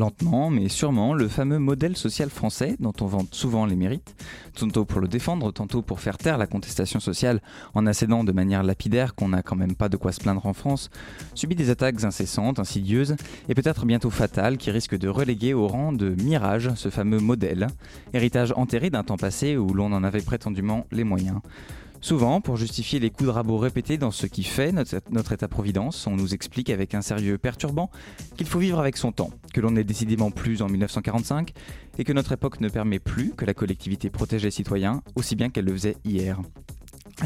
Lentement, mais sûrement, le fameux modèle social français, dont on vante souvent les mérites, tantôt pour le défendre, tantôt pour faire taire la contestation sociale en accédant de manière lapidaire qu'on n'a quand même pas de quoi se plaindre en France, subit des attaques incessantes, insidieuses et peut-être bientôt fatales qui risquent de reléguer au rang de mirage ce fameux modèle, héritage enterré d'un temps passé où l'on en avait prétendument les moyens. Souvent, pour justifier les coups de rabot répétés dans ce qui fait notre, état-providence, on nous explique avec un sérieux perturbant qu'il faut vivre avec son temps, que l'on n'est décidément plus en 1945 et que notre époque ne permet plus que la collectivité protège les citoyens aussi bien qu'elle le faisait hier.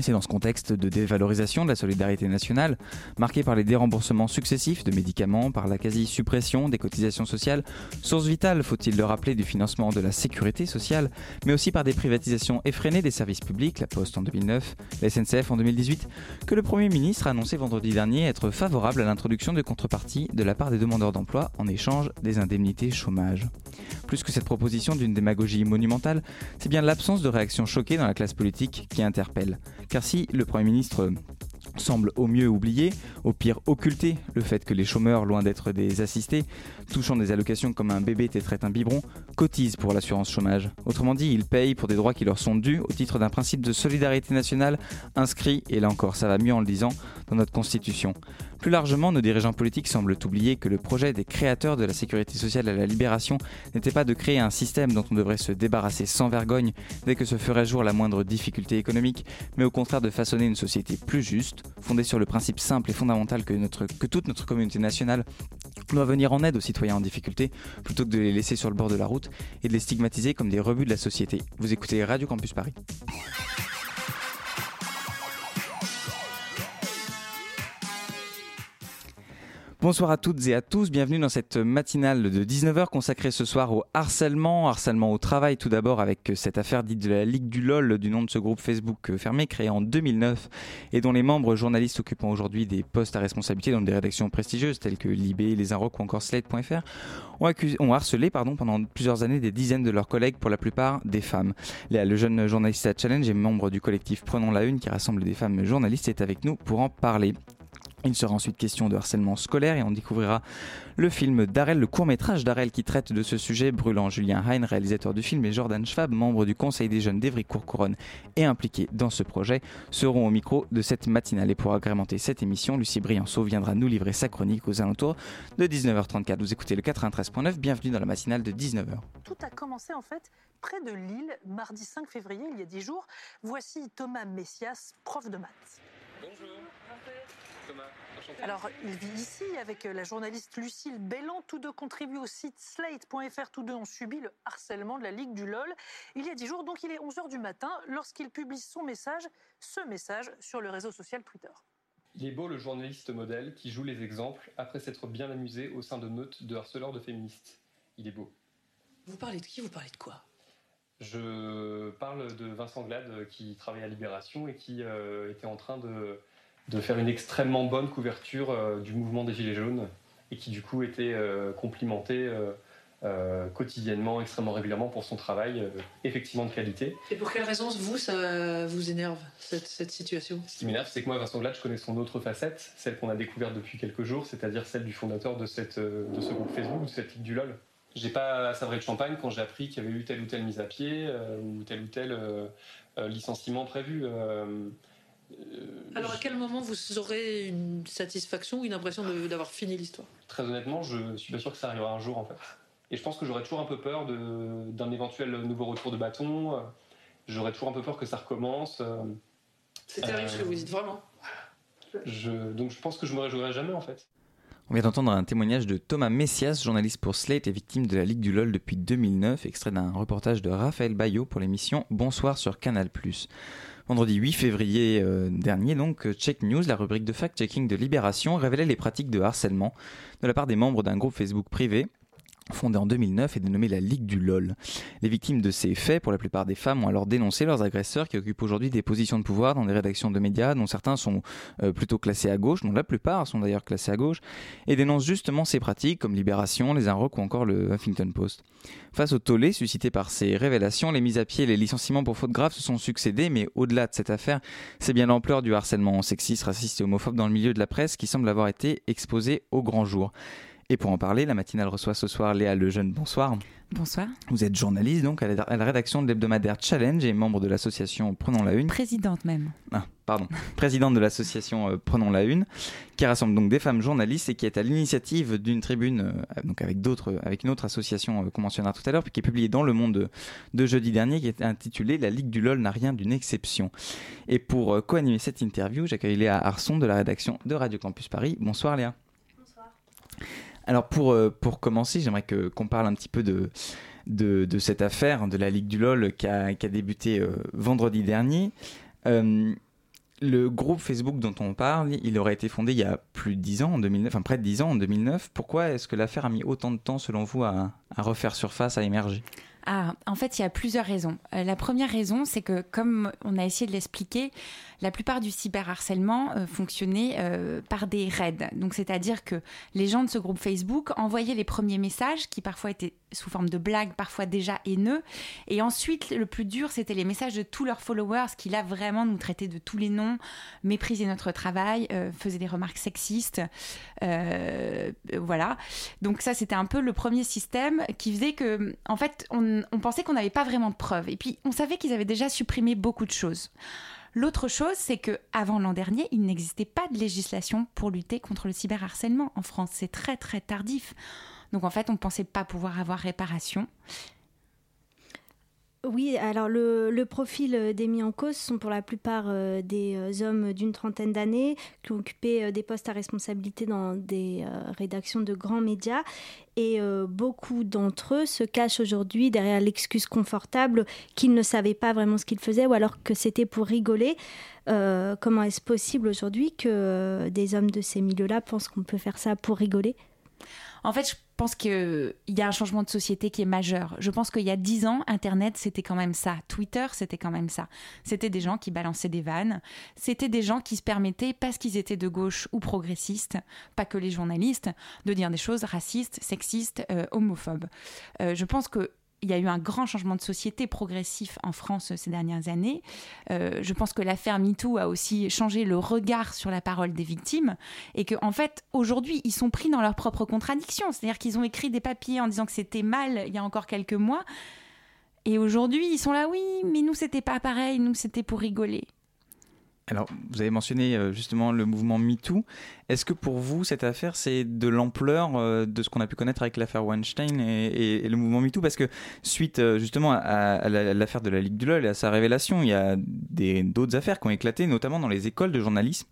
C'est dans ce contexte de dévalorisation de la solidarité nationale, marqué par les déremboursements successifs de médicaments, par la quasi-suppression des cotisations sociales, source vitale, faut-il le rappeler, du financement de la sécurité sociale, mais aussi par des privatisations effrénées des services publics, la Poste en 2009, la SNCF en 2018, que le Premier ministre a annoncé vendredi dernier être favorable à l'introduction de contreparties de la part des demandeurs d'emploi en échange des indemnités chômage. Plus que cette proposition d'une démagogie monumentale, c'est bien l'absence de réaction choquée dans la classe politique qui interpelle. Car si le Premier ministre semble au mieux oublier, au pire occulter le fait que les chômeurs, loin d'être des assistés, touchant des allocations comme un bébé tétrait un biberon, cotisent pour l'assurance chômage. Autrement dit, ils payent pour des droits qui leur sont dus au titre d'un principe de solidarité nationale inscrit, et là encore ça va mieux en le disant, dans notre Constitution. Plus largement, nos dirigeants politiques semblent oublier que le projet des créateurs de la sécurité sociale à la libération n'était pas de créer un système dont on devrait se débarrasser sans vergogne dès que se ferait jour la moindre difficulté économique, mais au contraire de façonner une société plus juste, fondée sur le principe simple et fondamental que, que toute notre communauté nationale doit venir en aide aux citoyens en difficulté plutôt que de les laisser sur le bord de la route et de les stigmatiser comme des rebuts de la société. Vous écoutez Radio Campus Paris. Bonsoir à toutes et à tous, bienvenue dans cette matinale de 19h consacrée ce soir au harcèlement, harcèlement au travail tout d'abord avec cette affaire dite de la Ligue du LOL du nom de ce groupe Facebook fermé créé en 2009 et dont les membres journalistes occupant aujourd'hui des postes à responsabilité dans des rédactions prestigieuses telles que Libé, Les Inrocks ou encore Slate.fr ont, ont, harcelé pendant plusieurs années des dizaines de leurs collègues pour la plupart des femmes. Léa, le jeune journaliste à Challenge et membre du collectif Prenons la Une qui rassemble des femmes journalistes est avec nous pour en parler. Il sera ensuite question de harcèlement scolaire et on découvrira le film d'Arel, le court-métrage d'Arel qui traite de ce sujet brûlant. Julien Hein, réalisateur du film, et Jordan Schwab, membre du conseil des jeunes d'Evry-Courcouronne et impliqué dans ce projet, seront au micro de cette matinale. Et pour agrémenter cette émission, Lucie Brianceau viendra nous livrer sa chronique aux alentours de 19h34. Vous écoutez le 93.9, bienvenue dans la matinale de 19h. Tout a commencé en fait près de Lille, mardi 5 février, il y a 10 jours. Voici Thomas Messias, prof de maths. Bonjour. Alors, il vit ici avec la journaliste Lucille Bellan. Tous deux contribuent au site slate.fr. Tous deux ont subi le harcèlement de la Ligue du LOL. Il y a 10 jours, donc il est 11h du matin, lorsqu'il publie son message, ce message, sur le réseau social Twitter. Il est beau le journaliste modèle qui joue les exemples après s'être bien amusé au sein de meutes de harceleurs de féministes. Il est beau. Vous parlez de qui? Vous parlez de quoi? Je parle de Vincent Glade qui travaille à Libération et qui euh, était en train de de faire une extrêmement bonne couverture euh, du mouvement des Gilets jaunes et qui du coup était euh, complimenté euh, quotidiennement, extrêmement régulièrement pour son travail, effectivement de qualité. Et pour quelle raison, vous, ça vous énerve, cette, situation? Ce qui m'énerve, c'est que moi, Vincent Glad, je connais son autre facette, celle qu'on a découverte depuis quelques jours, c'est-à-dire celle du fondateur de, cette, de ce groupe Facebook, de cette ligue du LOL. J'ai pas savré de champagne quand j'ai appris qu'il y avait eu telle ou telle mise à pied ou tel ou tel licenciement prévu. Euh, Alors à quel moment vous aurez une satisfaction ou une impression d'avoir fini l'histoire? Très honnêtement, je suis pas sûr que ça arrivera un jour en fait. Et je pense que j'aurais toujours un peu peur d'un éventuel nouveau retour de bâton. J'aurais toujours un peu peur que ça recommence. C'est terrible ce que vous dites vraiment. Je, donc je pense que je me réjouirai jamais en fait. On vient d'entendre un témoignage de Thomas Messias, journaliste pour Slate et victime de la Ligue du LOL depuis 2009, extrait d'un reportage de Raphaël Bayot pour l'émission Bonsoir sur Canal+. Vendredi 8 février euh, dernier, donc, Check News, la rubrique de fact-checking de Libération, révélait les pratiques de harcèlement de la part des membres d'un groupe Facebook privé fondée en 2009 et dénommée la Ligue du LOL. Les victimes de ces faits, pour la plupart des femmes, ont alors dénoncé leurs agresseurs qui occupent aujourd'hui des positions de pouvoir dans des rédactions de médias dont certains sont euh, plutôt classés à gauche, dont la plupart sont d'ailleurs classés à gauche, et dénoncent justement ces pratiques comme Libération, Les Inrocks ou encore le Huffington Post. Face au tollé suscité par ces révélations, les mises à pied et les licenciements pour faute grave se sont succédés, mais au-delà de cette affaire, c'est bien l'ampleur du harcèlement sexiste, raciste et homophobe dans le milieu de la presse qui semble avoir été exposé au grand jour. Et pour en parler, la matinale reçoit ce soir Léa Lejeune. Bonsoir. Bonsoir. Vous êtes journaliste donc à la, rédaction de l'hebdomadaire Challenge et membre de l'association Prenons la Une. Présidente même. Ah, pardon. Présidente de l'association euh, Prenons la Une, qui rassemble donc des femmes journalistes et qui est à l'initiative d'une tribune, euh, donc avec d'autres, avec une autre association euh, qu'on mentionnera tout à l'heure, puis qui est publiée dans Le Monde de, jeudi dernier, qui est intitulée La Ligue du LOL n'a rien d'une exception. Et pour co-animer cette interview, j'accueille Léa Arson de la rédaction de Radio Campus Paris. Bonsoir Léa. Alors pour, euh, pour commencer, j'aimerais que, qu'on parle un petit peu de, cette affaire de la Ligue du LOL qui a, qui débuté euh, vendredi dernier. Euh, le groupe Facebook dont on parle, il aurait été fondé il y a plus de 10 ans, en 2009, enfin près de 10 ans, en 2009. Pourquoi est-ce que l'affaire a mis autant de temps, selon vous, à, à refaire surface, à émerger? Ah, en fait, il y a plusieurs raisons. la première raison, c'est que, comme on a essayé de l'expliquer, la plupart du cyberharcèlement euh, fonctionnait euh, par des raids. Donc, c'est-à-dire que les gens de ce groupe Facebook envoyaient les premiers messages qui parfois étaient sous forme de blagues, parfois déjà haineux. Et ensuite, le plus dur, c'était les messages de tous leurs followers qui, là, vraiment nous traitaient de tous les noms, méprisaient notre travail, euh, faisaient des remarques sexistes. voilà. Donc, ça, c'était un peu le premier système qui faisait que, en fait, on pensait qu'on n'avait pas vraiment de preuves. Et puis, on savait qu'ils avaient déjà supprimé beaucoup de choses. L'autre chose, c'est que avant l'an dernier, il n'existait pas de législation pour lutter contre le cyberharcèlement en France. C'est très très tardif. Donc en fait, on ne pensait pas pouvoir avoir réparation. Oui, alors le, profil euh, des mis en cause sont pour la plupart euh, des euh, hommes d'une trentaine d'années qui ont occupé des postes à responsabilité dans des rédactions de grands médias et beaucoup d'entre eux se cachent aujourd'hui derrière l'excuse confortable qu'ils ne savaient pas vraiment ce qu'ils faisaient ou alors que c'était pour rigoler. comment est-ce possible aujourd'hui que des hommes de ces milieux-là pensent qu'on peut faire ça pour rigoler? En fait, pense qu'il y a un changement de société qui est majeur. Je pense qu'il y a dix ans, Internet, c'était quand même ça. Twitter, c'était quand même ça. C'était des gens qui balançaient des vannes. C'était des gens qui se permettaient, parce qu'ils étaient de gauche ou progressistes, pas que les journalistes, de dire des choses racistes, sexistes, euh, homophobes. Euh, je pense que il y a eu un grand changement de société progressif en France ces dernières années. Euh, je pense que l'affaire MeToo a aussi changé le regard sur la parole des victimes et qu'en en fait, aujourd'hui, ils sont pris dans leurs propres contradictions. C'est-à-dire qu'ils ont écrit des papiers en disant que c'était mal il y a encore quelques mois. Et aujourd'hui, ils sont là, oui, mais nous, c'était pas pareil, nous, c'était pour rigoler. Alors, vous avez mentionné euh, justement le mouvement MeToo. Est-ce que pour vous, cette affaire, c'est de l'ampleur euh, de ce qu'on a pu connaître avec l'affaire Weinstein et, le mouvement MeToo? Parce que suite euh, justement à, l'affaire de la Ligue du LOL et à sa révélation, il y a d'autres affaires qui ont éclaté, notamment dans les écoles de journalisme.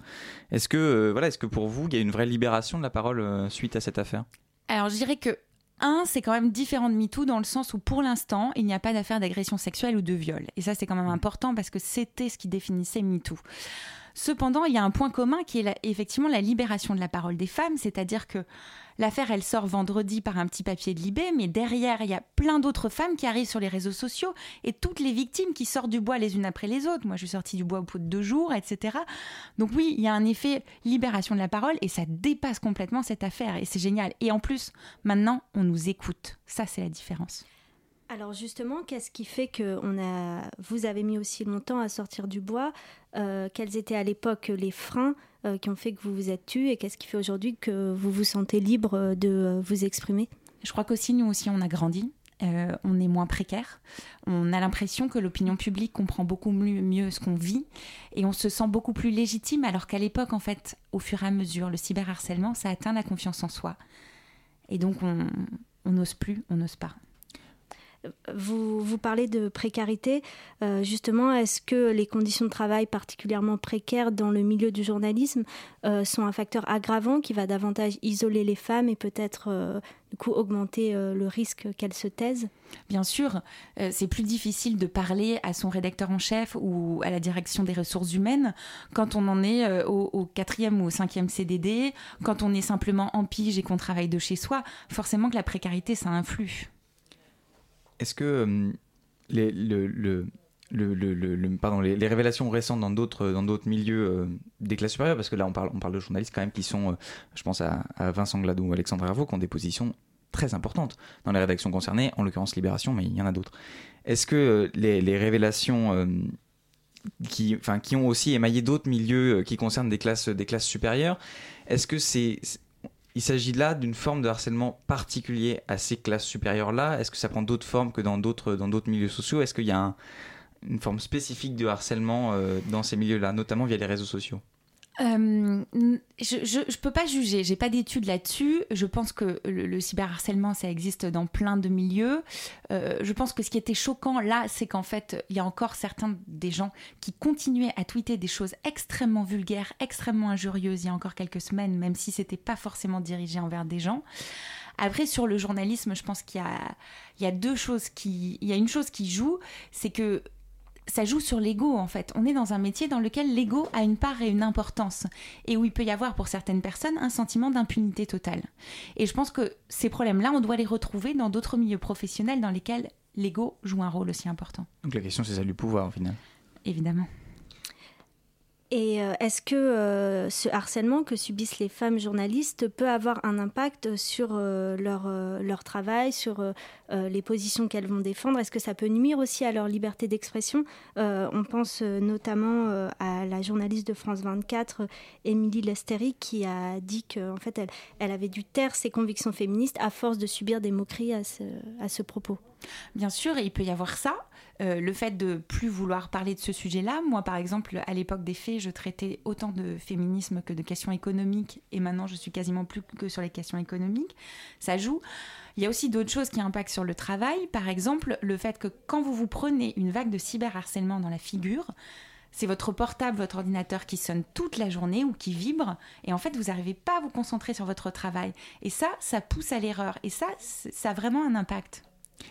Est-ce que, voilà, est-ce que pour vous, il y a une vraie libération de la parole suite à cette affaire? Alors, je dirais que un, c'est quand même différent de MeToo dans le sens où pour l'instant, il n'y a pas d'affaire d'agression sexuelle ou de viol. Et ça, c'est quand même mm. important parce que c'était ce qui définissait MeToo. Cependant, il y a un point commun qui est effectivement la libération de la parole des femmes, c'est-à-dire que l'affaire, elle sort vendredi par un petit papier de Libé, mais derrière, il y a plein d'autres femmes qui arrivent sur les réseaux sociaux et toutes les victimes qui sortent du bois les unes après les autres. Moi, je suis sortie du bois au bout de deux jours, etc. Donc oui, il y a un effet libération de la parole et ça dépasse complètement cette affaire et c'est génial. Et en plus, maintenant, on nous écoute. Ça, c'est la différence. Alors justement, qu'est-ce qui fait que on a, vous avez mis aussi longtemps à sortir du bois euh, Quels étaient à l'époque les freins euh, qui ont fait que vous vous êtes tué et qu'est-ce qui fait aujourd'hui que vous vous sentez libre de vous exprimer? Je crois qu'aussi nous aussi on a grandi. Euh, on est moins précaire. On a l'impression que l'opinion publique comprend beaucoup mieux, ce qu'on vit et on se sent beaucoup plus légitime alors qu'à l'époque, en fait, au fur et à mesure, le cyberharcèlement, ça atteint la confiance en soi. Et donc on n'ose plus, on n'ose pas. Vous, parlez de précarité. justement, est-ce que les conditions de travail particulièrement précaires dans le milieu du journalisme sont un facteur aggravant qui va davantage isoler les femmes et peut-être du coup augmenter le risque qu'elles se taisent? Bien sûr, c'est plus difficile de parler à son rédacteur en chef ou à la direction des ressources humaines quand on en est au quatrième ou au cinquième CDD, quand on est simplement en pige et qu'on travaille de chez soi. Forcément que la précarité, ça influe. Est-ce que euh, les, le, le, le, pardon, les, révélations récentes dans d'autres dans d'autres milieux euh, des classes supérieures, parce que là on parle on parle de journalistes quand même qui sont, euh, je pense à, Vincent Gladou ou Alexandre Hervaux, qui ont des positions très importantes dans les rédactions concernées, en l'occurrence Libération, mais il y en a d'autres. Est-ce que les, les, révélations qui, enfin, qui ont aussi émaillé d'autres milieux qui concernent des classes, des classes supérieures, est-ce que c'est il s'agit là d'une forme de harcèlement particulier à ces classes supérieures-là. Est-ce que ça prend d'autres formes que dans d'autres milieux sociaux? Est-ce qu'il y a une forme spécifique de harcèlement euh, dans ces milieux-là, notamment via les réseaux sociaux? Euh, je ne peux pas juger, j'ai pas d'études là-dessus. Je pense que le, cyberharcèlement, ça existe dans plein de milieux. Euh, je pense que ce qui était choquant là, c'est qu'en fait, il y a encore certains des gens qui continuaient à tweeter des choses extrêmement vulgaires, extrêmement injurieuses il y a encore quelques semaines, même si c'était pas forcément dirigé envers des gens. Après, sur le journalisme, je pense qu'il y a, il y a deux choses qui. Il y a une chose qui joue, c'est que ça joue sur l'ego en fait. On est dans un métier dans lequel l'ego a une part et une importance et où il peut y avoir pour certaines personnes un sentiment d'impunité totale. Et je pense que ces problèmes-là, on doit les retrouver dans d'autres milieux professionnels dans lesquels l'ego joue un rôle aussi important. Donc la question c'est ça du pouvoir au final. Évidemment. Et euh, est-ce que euh, ce harcèlement que subissent les femmes journalistes peut avoir un impact sur euh, leur, leur travail, sur les positions qu'elles vont défendre? Est-ce que ça peut nuire aussi à leur liberté d'expression? On pense notamment à la journaliste de France 24, Émilie Lesteri, qui a dit qu'en fait, elle, elle avait dû taire ses convictions féministes à force de subir des moqueries à ce, à ce propos. Bien sûr, il peut y avoir ça. Euh, le fait de plus vouloir parler de ce sujet-là. Moi, par exemple, à l'époque des faits, je traitais autant de féminisme que de questions économiques, et maintenant, je suis quasiment plus que sur les questions économiques. Ça joue. Il y a aussi d'autres choses qui impactent sur le travail. Par exemple, le fait que quand vous vous prenez une vague de cyberharcèlement dans la figure, c'est votre portable, votre ordinateur qui sonne toute la journée ou qui vibre, et en fait, vous n'arrivez pas à vous concentrer sur votre travail. Et ça, ça pousse à l'erreur. Et ça, ça a vraiment un impact.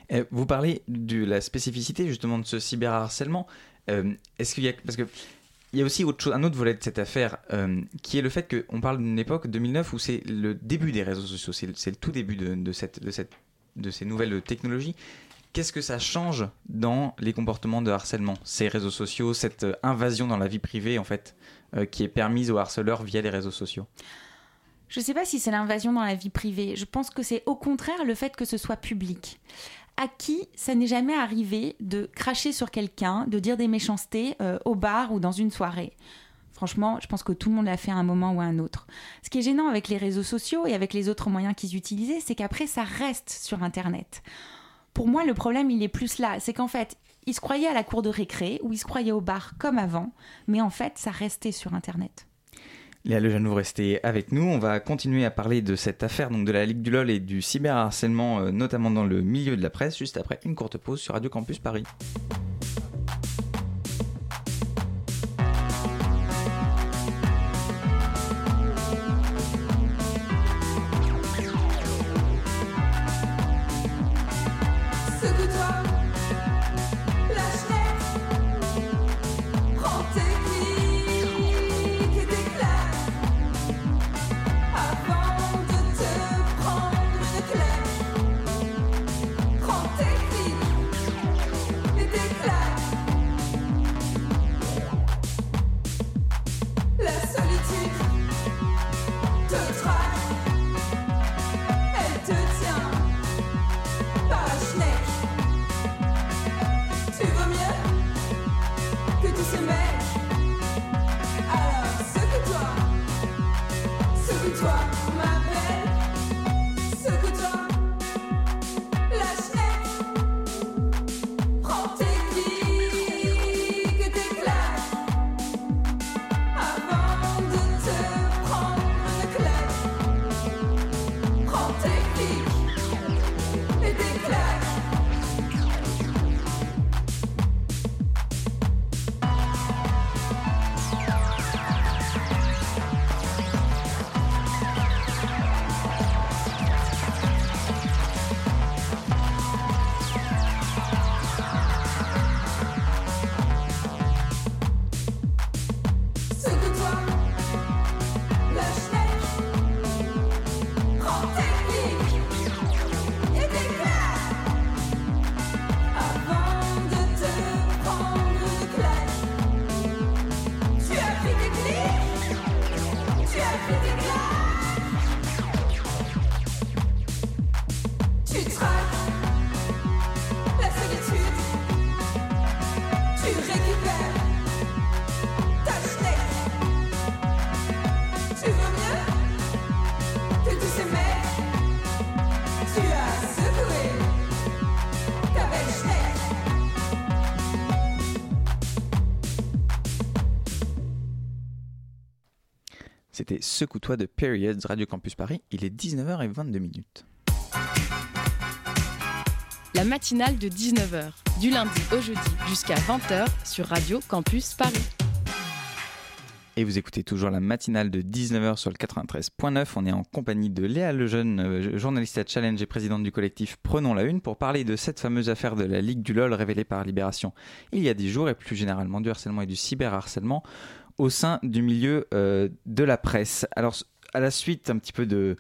Eh, vous parlez de la spécificité justement de ce cyberharcèlement. Euh, est-ce qu'il y a parce que il y a aussi autre chose, un autre volet de cette affaire euh, qui est le fait qu'on parle d'une époque 2009 où c'est le début des réseaux sociaux, c'est le, tout début de, cette, de, cette, de ces nouvelles technologies. Qu'est-ce que ça change dans les comportements de harcèlement, ces réseaux sociaux, cette invasion dans la vie privée en fait, euh, qui est permise aux harceleurs via les réseaux sociaux? Je ne sais pas si c'est l'invasion dans la vie privée. Je pense que c'est au contraire le fait que ce soit public à qui ça n'est jamais arrivé de cracher sur quelqu'un, de dire des méchancetés euh, au bar ou dans une soirée Franchement, je pense que tout le monde l'a fait à un moment ou à un autre. Ce qui est gênant avec les réseaux sociaux et avec les autres moyens qu'ils utilisaient, c'est qu'après, ça reste sur Internet. Pour moi, le problème, il est plus là. C'est qu'en fait, ils se croyaient à la cour de récré ou ils se croyaient au bar comme avant, mais en fait, ça restait sur Internet. Léa Lejeune, vous restez avec nous. On va continuer à parler de cette affaire, donc de la Ligue du LOL et du cyberharcèlement, euh, notamment dans le milieu de la presse, juste après une courte pause sur Radio Campus Paris. Secoue-toi de Periods Radio Campus Paris. Il est 19h22 minutes. La matinale de 19h, du lundi au jeudi jusqu'à 20h sur Radio Campus Paris. Et vous écoutez toujours la matinale de 19h sur le 93.9. On est en compagnie de Léa Lejeune, euh, journaliste à Challenge et présidente du collectif Prenons la Une, pour parler de cette fameuse affaire de la Ligue du LOL révélée par Libération il y a 10 jours et plus généralement du harcèlement et du cyberharcèlement au sein du milieu euh, de la presse. Alors, à la suite un petit peu de,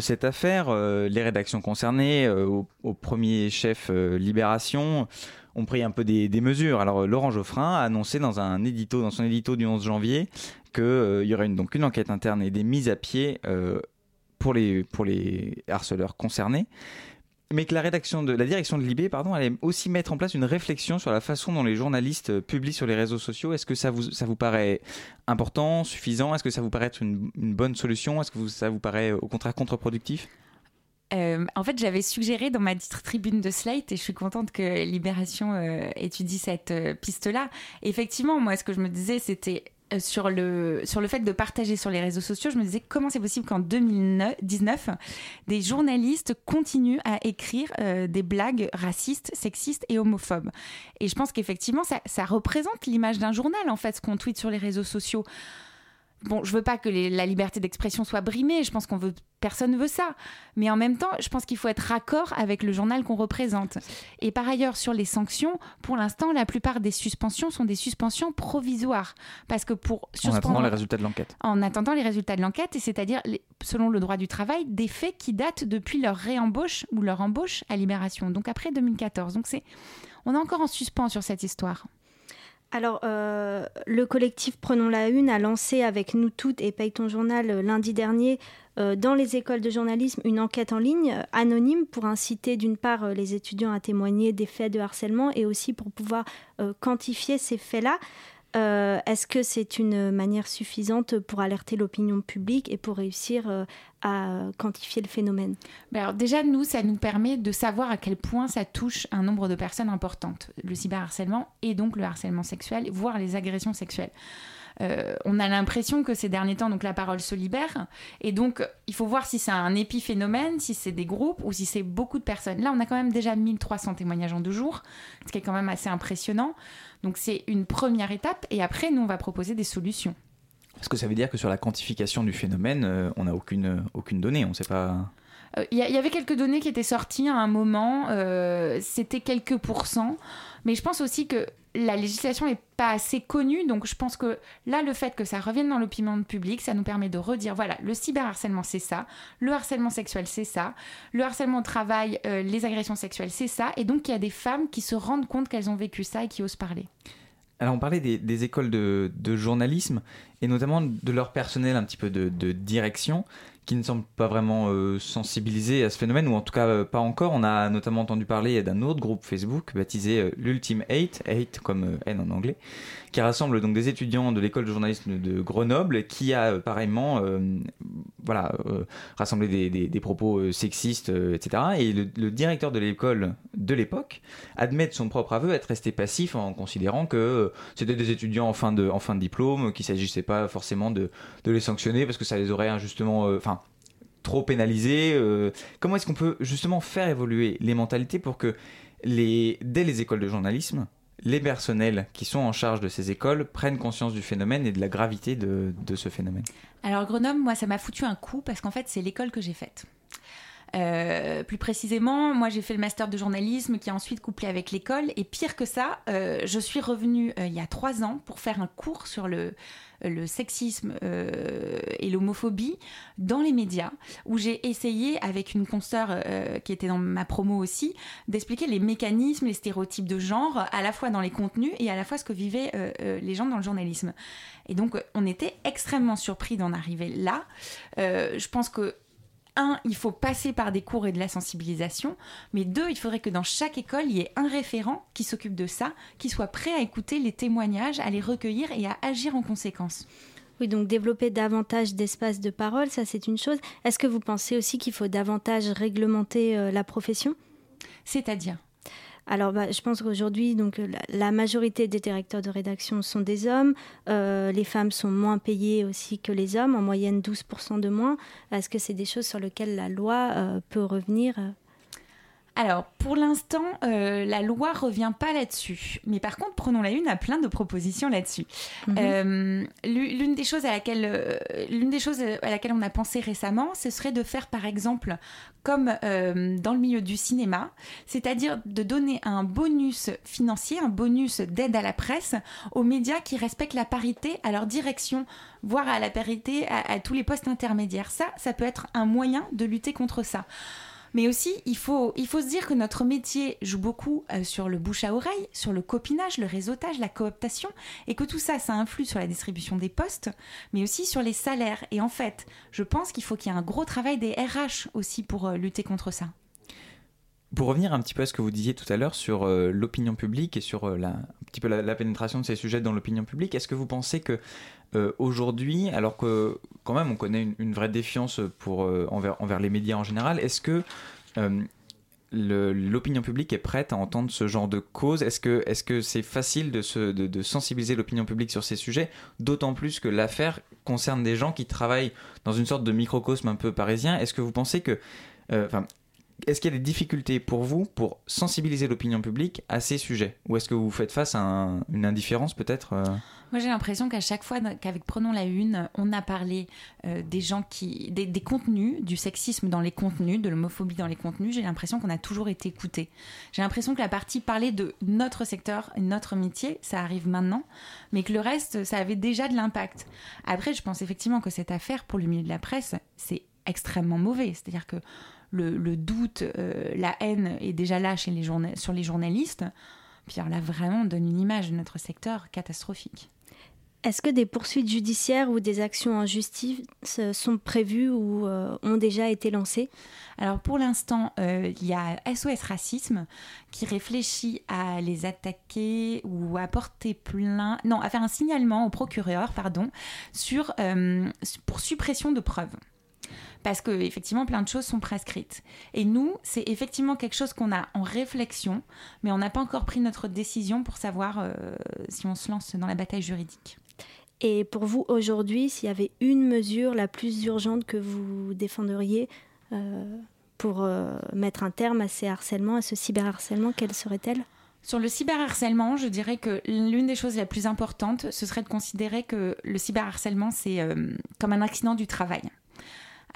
cette affaire, euh, les rédactions concernées, au, au, premier chef Libération, ont pris un peu des, mesures. Alors Laurent Geoffrin a annoncé dans son édito du 11 janvier, qu'il euh, y aurait une, donc une enquête interne et des mises à pied euh, pour les harceleurs concernés. Mais que la rédaction de la direction de Libé, pardon, allait aussi mettre en place une réflexion sur la façon dont les journalistes publient sur les réseaux sociaux. Est-ce que ça vous ça vous paraît important, suffisant? Est-ce que ça vous paraît être une, bonne solution? Est-ce que ça vous paraît au contraire contre-productif? Euh, en fait, j'avais suggéré dans ma tribune de Slate, et je suis contente que Libération euh, étudie cette euh, piste-là. Effectivement, moi, ce que je me disais, c'était euh, sur le, sur le fait de partager sur les réseaux sociaux, je me disais comment c'est possible qu'en 2019, des journalistes continuent à écrire euh, des blagues racistes, sexistes et homophobes. Et je pense qu'effectivement, ça, ça représente l'image d'un journal, en fait, ce qu'on tweet sur les réseaux sociaux bon, je veux pas que les, la liberté d'expression soit brimée. Je pense qu'on veut, personne veut ça. Mais en même temps, je pense qu'il faut être raccord avec le journal qu'on représente. Et par ailleurs, sur les sanctions, pour l'instant, la plupart des suspensions sont des suspensions provisoires, parce que pour en attendant les résultats de l'enquête. En attendant les résultats de l'enquête, et c'est-à-dire selon le droit du travail, des faits qui datent depuis leur réembauche ou leur embauche à Libération, donc après 2014. Donc c'est, on est encore en suspens sur cette histoire. Alors, euh, le collectif Prenons la Une a lancé avec nous toutes et Paye ton journal euh, lundi dernier euh, dans les écoles de journalisme une enquête en ligne anonyme pour inciter d'une part les étudiants à témoigner des faits de harcèlement et aussi pour pouvoir quantifier ces faits-là. Est-ce que c'est une manière suffisante pour alerter l'opinion publique et pour réussir à quantifier le phénomène? Ben alors Déjà, nous, ça nous permet de savoir à quel point ça touche un nombre de personnes importantes, le cyberharcèlement et donc le harcèlement sexuel, voire les agressions sexuelles. Euh, on a l'impression que ces derniers temps, donc la parole se libère. Et donc, il faut voir si c'est un épiphénomène, si c'est des groupes ou si c'est beaucoup de personnes. Là, on a quand même déjà 1300 témoignages en deux jours, ce qui est quand même assez impressionnant. Donc, c'est une première étape. Et après, nous, on va proposer des solutions. Est-ce que ça veut dire que sur la quantification du phénomène, euh, on n'a aucune, aucune donnée On ne sait pas. Il euh, y, y, avait quelques données qui étaient sorties à un moment, euh, c'était quelques pourcents, mais je pense aussi que la législation n'est pas assez connue, donc je pense que là, le fait que ça revienne dans l'opinion publique, ça nous permet de redire, voilà, le cyberharcèlement, c'est ça, le harcèlement sexuel, c'est ça, le harcèlement au travail, euh, les agressions sexuelles, c'est ça, et donc il y a des femmes qui se rendent compte qu'elles ont vécu ça et qui osent parler. Alors on parlait des, écoles de, journalisme et notamment de leur personnel un petit peu de direction qui ne semble pas vraiment euh, sensibilisé à ce phénomène, ou en tout cas euh, pas encore. On a notamment entendu parler d'un autre groupe Facebook baptisé euh, l'Ultime 8, 8 comme euh, N en anglais, qui rassemble donc des étudiants de l'école de journalisme de Grenoble, qui a euh, pareillement voilà, rassemblé des, propos sexistes, etc. Et le, directeur de l'école de l'époque admet de son propre aveu être resté passif en considérant que c'était des étudiants en fin de, en fin de diplôme, qu'il ne s'agissait pas forcément de, de les sanctionner parce que ça les aurait injustement... Enfin, trop pénalisés euh, Comment est-ce qu'on peut justement faire évoluer les mentalités pour que les, dès les écoles de journalisme, les personnels qui sont en charge de ces écoles prennent conscience du phénomène et de la gravité de, ce phénomène Alors Grenoble, moi, ça m'a foutu un coup parce qu'en fait, c'est l'école que j'ai faite. Euh, plus précisément, moi j'ai fait le master de journalisme qui a ensuite couplé avec l'école. Et pire que ça, euh, je suis revenue euh, il y a trois ans pour faire un cours sur le, le sexisme euh, et l'homophobie dans les médias, où j'ai essayé, avec une consoeur euh, qui était dans ma promo aussi, d'expliquer les mécanismes, les stéréotypes de genre, à la fois dans les contenus et à la fois ce que vivaient euh, les gens dans le journalisme. Et donc, on était extrêmement surpris d'en arriver là. je pense que un, il faut passer par des cours et de la sensibilisation, mais deux, il faudrait que dans chaque école, il y ait un référent qui s'occupe de ça, qui soit prêt à écouter les témoignages, à les recueillir et à agir en conséquence. Oui, donc développer davantage d'espace de parole, ça c'est une chose. Est-ce que vous pensez aussi qu'il faut davantage réglementer euh, la profession? C'est-à-dire? Alors, bah, je pense qu'aujourd'hui, donc la, la, majorité des directeurs de rédaction sont des hommes. Euh, les femmes sont moins payées aussi que les hommes, en moyenne 12% de moins. Est-ce que c'est des choses sur lesquelles la loi euh, peut revenir alors, pour l'instant, euh, la loi revient pas là-dessus. Mais par contre, prenons la une, a plein de propositions là-dessus. Mhm. Euh, l'une des choses à laquelle, euh, l'une des choses à laquelle on a pensé récemment, ce serait de faire, par exemple, comme dans le milieu du cinéma, c'est-à-dire de donner un bonus financier, un bonus d'aide à la presse aux médias qui respectent la parité à leur direction, voire à la parité à, à tous les postes intermédiaires. Ça, ça peut être un moyen de lutter contre ça. Mais aussi, il faut, il faut se dire que notre métier joue beaucoup euh, sur le bouche à oreille, sur le copinage, le réseautage, la cooptation, et que tout ça, ça influe sur la distribution des postes, mais aussi sur les salaires. Et en fait, je pense qu'il faut qu'il y ait un gros travail des RH aussi pour euh, lutter contre ça. Pour revenir un petit peu à ce que vous disiez tout à l'heure sur euh, l'opinion publique et sur un petit peu la, pénétration de ces sujets dans l'opinion publique, est-ce que vous pensez que aujourd'hui, alors que quand même on connaît une, vraie défiance pour, envers, envers les médias en général, est-ce que euh, l'opinion publique est prête à entendre ce genre de cause? Est-ce que c'est -ce c'est facile de, se, de, sensibiliser l'opinion publique sur ces sujets D'autant plus que l'affaire concerne des gens qui travaillent dans une sorte de microcosme un peu parisien? Est-ce que vous pensez que... Euh, est-ce qu'il y a des difficultés pour vous pour sensibiliser l'opinion publique à ces sujets? Ou est-ce que vous faites face à une indifférence peut-être euh? Moi j'ai l'impression qu'à chaque fois qu'avec Prenons la Une, on a parlé euh, des gens qui. Des, contenus, du sexisme dans les contenus, de l'homophobie dans les contenus, j'ai l'impression qu'on a toujours été écouté. J'ai l'impression que la partie parler de notre secteur, notre métier, ça arrive maintenant, mais que le reste, ça avait déjà de l'impact. Après, je pense effectivement que cette affaire pour le milieu de la presse, c'est extrêmement mauvais. C'est-à-dire que le, doute, euh, la haine est déjà là chez les sur les journalistes. Puis là, vraiment, on donne une image de notre secteur catastrophique. Est-ce que des poursuites judiciaires ou des actions en justice sont prévues ou euh, ont déjà été lancées? Alors pour l'instant, euh, il y a SOS Racisme qui réfléchit à les attaquer ou à porter plainte, non, à faire un signalement au procureur, pardon, sur, pour suppression de preuves parce que effectivement plein de choses sont prescrites. Et nous, c'est effectivement quelque chose qu'on a en réflexion, mais on n'a pas encore pris notre décision pour savoir euh, si on se lance dans la bataille juridique. Et pour vous aujourd'hui, s'il y avait une mesure la plus urgente que vous défendriez euh, pour euh, mettre un terme à ces harcèlements, à ce cyberharcèlement, quelle serait-elle? Sur le cyberharcèlement, je dirais que l'une des choses les plus importantes, ce serait de considérer que le cyberharcèlement, c'est comme un accident du travail.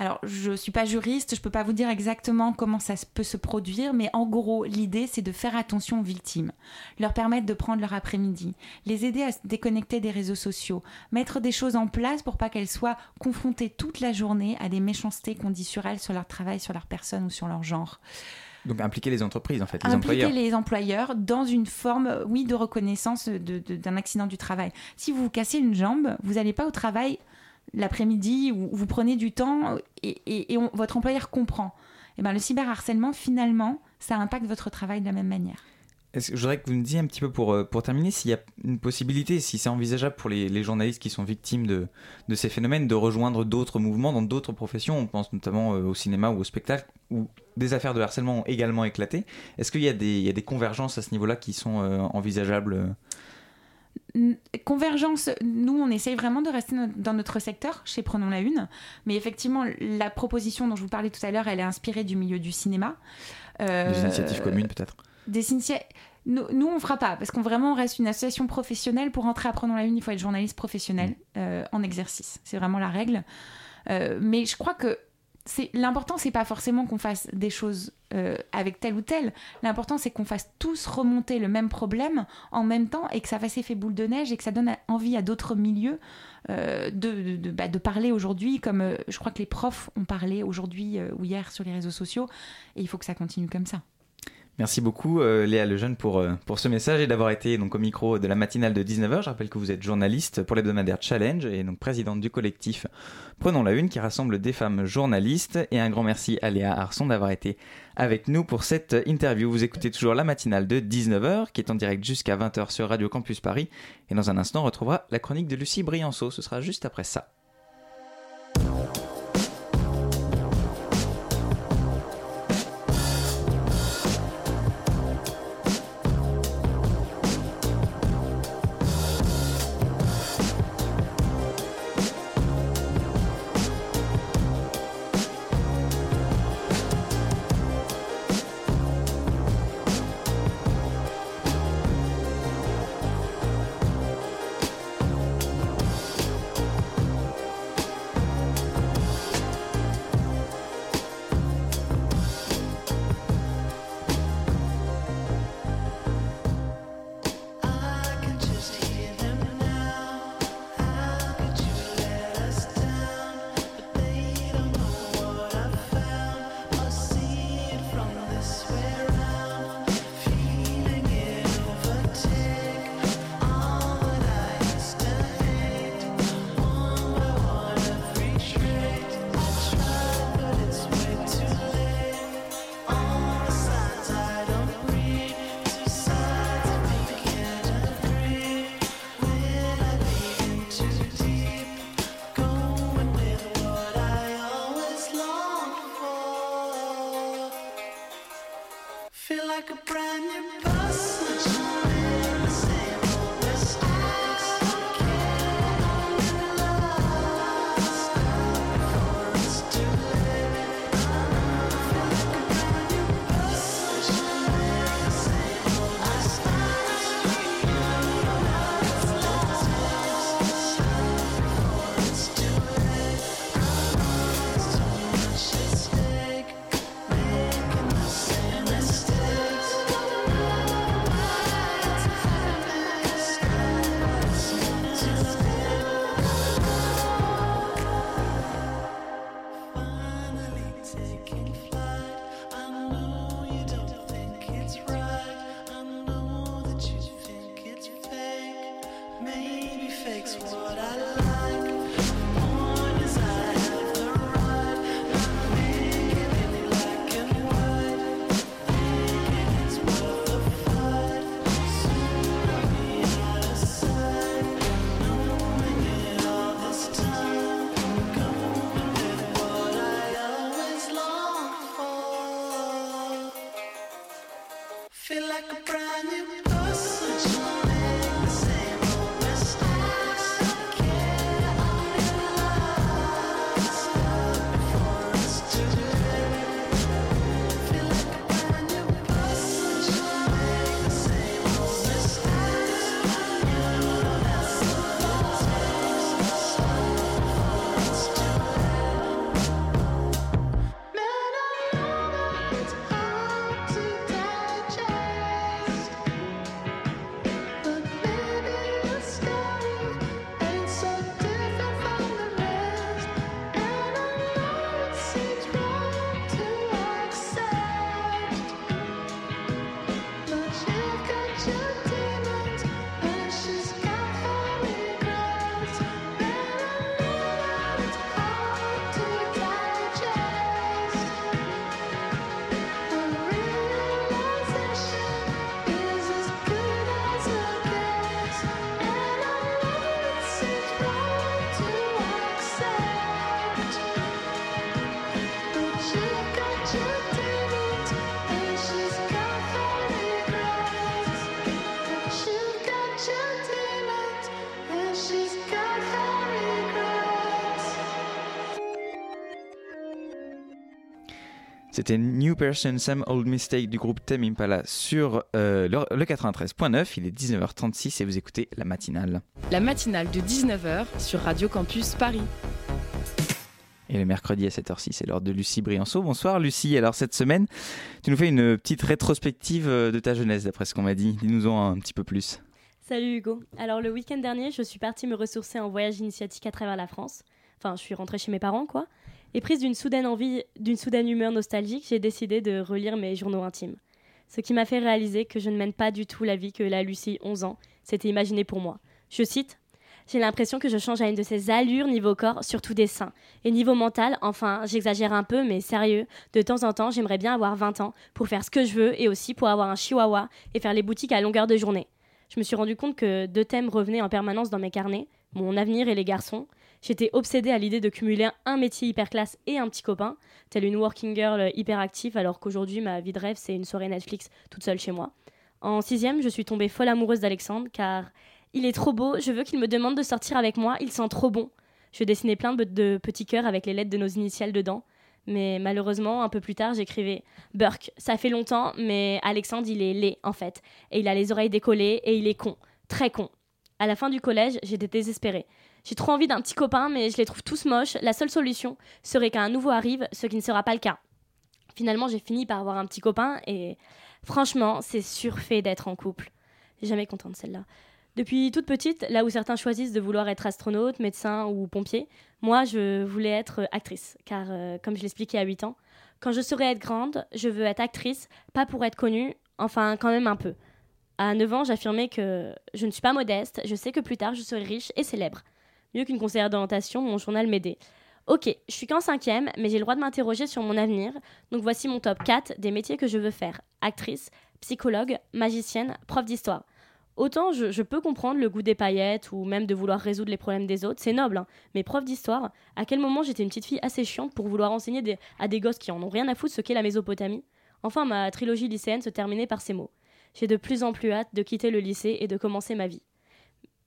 Alors, je ne suis pas juriste, je ne peux pas vous dire exactement comment ça peut se produire, mais en gros, l'idée, c'est de faire attention aux victimes, leur permettre de prendre leur après-midi, les aider à se déconnecter des réseaux sociaux, mettre des choses en place pour pas qu'elles soient confrontées toute la journée à des méchancetés qu'on dit sur elles, sur leur travail, sur leur personne ou sur leur genre. Donc impliquer les entreprises, en fait, les impliquer employeurs. les employeurs dans une forme, oui, de reconnaissance d'un accident du travail. Si vous vous cassez une jambe, vous n'allez pas au travail l'après-midi où vous prenez du temps et, votre employeur comprend. Et eh ben, le cyberharcèlement, finalement, ça impacte votre travail de la même manière. Est-ce que je voudrais que vous me disiez un petit peu pour, euh, pour terminer s'il y a une possibilité, si c'est envisageable pour les, journalistes qui sont victimes de, de ces phénomènes, de rejoindre d'autres mouvements dans d'autres professions. On pense notamment euh, au cinéma ou au spectacle, où des affaires de harcèlement ont également éclaté. Est-ce qu'il y, a des, des convergences à ce niveau-là qui sont euh, envisageables Convergence, nous, on essaye vraiment de rester dans notre secteur, chez Prenons la Une. Mais effectivement, la proposition dont je vous parlais tout à l'heure, elle est inspirée du milieu du cinéma. Euh, des initiatives communes, peut-être Des initiatives. Nous, nous, on fera pas, parce qu'on vraiment reste une association professionnelle. Pour entrer à Prenons la Une, il faut être journaliste professionnel mm. euh, en exercice. C'est vraiment la règle. Euh, mais je crois que l'important c'est pas forcément qu'on fasse des choses euh, avec tel ou tel. L'important c'est qu'on fasse tous remonter le même problème en même temps et que ça fasse effet boule de neige et que ça donne envie à d'autres milieux euh, de, de, bah, de, parler aujourd'hui comme euh, je crois que les profs ont parlé aujourd'hui ou hier sur les réseaux sociaux et il faut que ça continue comme ça Merci beaucoup euh, Léa Lejeune pour, euh, pour ce message et d'avoir été donc au micro de la matinale de 19h. Je rappelle que vous êtes journaliste pour l'hebdomadaire Challenge et donc présidente du collectif Prenons la Une qui rassemble des femmes journalistes. Et un grand merci à Léa Arson d'avoir été avec nous pour cette interview. Vous écoutez toujours la matinale de 19h qui est en direct jusqu'à 20h sur Radio Campus Paris. Et dans un instant, on retrouvera la chronique de Lucie Brianceau. Ce sera juste après ça. C'était New Person, Some Old Mistake du groupe Tame Impala sur euh, le, 93.9. Il est 19h36 et vous écoutez la matinale. La matinale de 19h sur Radio Campus Paris. Et le mercredi à 7h06, c'est l'heure de Lucie Brianceau. Bonsoir Lucie. Alors cette semaine, tu nous fais une petite rétrospective euh, de ta jeunesse, d'après ce qu'on m'a dit. Dis-nous-en un petit peu plus. Salut Hugo. Alors le week-end dernier, je suis partie me ressourcer en voyage initiatique à travers la France. Enfin, je suis rentrée chez mes parents, quoi. Et prise d'une soudaine envie, d'une soudaine humeur nostalgique, j'ai décidé de relire mes journaux intimes. Ce qui m'a fait réaliser que je ne mène pas du tout la vie que la Lucie, 11 ans, s'était imaginée pour moi. Je cite j'ai l'impression que je change à une de ces allures niveau corps, surtout des seins. Et niveau mental, enfin, j'exagère un peu, mais sérieux, de temps en temps, j'aimerais bien avoir 20 ans pour faire ce que je veux et aussi pour avoir un chihuahua et faire les boutiques à longueur de journée. Je me suis rendu compte que deux thèmes revenaient en permanence dans mes carnets, mon avenir et les garçons, J'étais obsédée à l'idée de cumuler un métier hyper classe et un petit copain, telle une working girl hyper active, alors qu'aujourd'hui ma vie de rêve c'est une soirée Netflix toute seule chez moi. En sixième, je suis tombée folle amoureuse d'Alexandre car il est trop beau, je veux qu'il me demande de sortir avec moi, il sent trop bon. Je dessinais plein de petits cœurs avec les lettres de nos initiales dedans. Mais malheureusement, un peu plus tard, j'écrivais Burke, ça fait longtemps, mais Alexandre, il est laid, en fait. Et il a les oreilles décollées et il est con. Très con. À la fin du collège, j'étais désespérée. J'ai trop envie d'un petit copain, mais je les trouve tous moches. La seule solution serait qu'un nouveau arrive, ce qui ne sera pas le cas. Finalement, j'ai fini par avoir un petit copain et franchement, c'est surfait d'être en couple. Jamais contente celle-là. Depuis toute petite, là où certains choisissent de vouloir être astronaute, médecin ou pompier, moi je voulais être actrice, car euh, comme je l'expliquais à 8 ans, quand je serai être grande, je veux être actrice, pas pour être connue, enfin quand même un peu. À 9 ans, j'affirmais que je ne suis pas modeste, je sais que plus tard je serai riche et célèbre. Mieux qu'une conseillère d'orientation, mon journal m'aidait. Ok, je suis qu'en cinquième, mais j'ai le droit de m'interroger sur mon avenir. Donc voici mon top 4 des métiers que je veux faire. Actrice, psychologue, magicienne, prof d'histoire. Autant je, peux comprendre le goût des paillettes ou même de vouloir résoudre les problèmes des autres, c'est noble, hein. mais prof d'histoire, à quel moment j'étais une petite fille assez chiante pour vouloir enseigner à des gosses qui en ont rien à foutre ce qu'est la Mésopotamie? Enfin, ma trilogie lycéenne se terminait par ces mots. J'ai de plus en plus hâte de quitter le lycée et de commencer ma vie.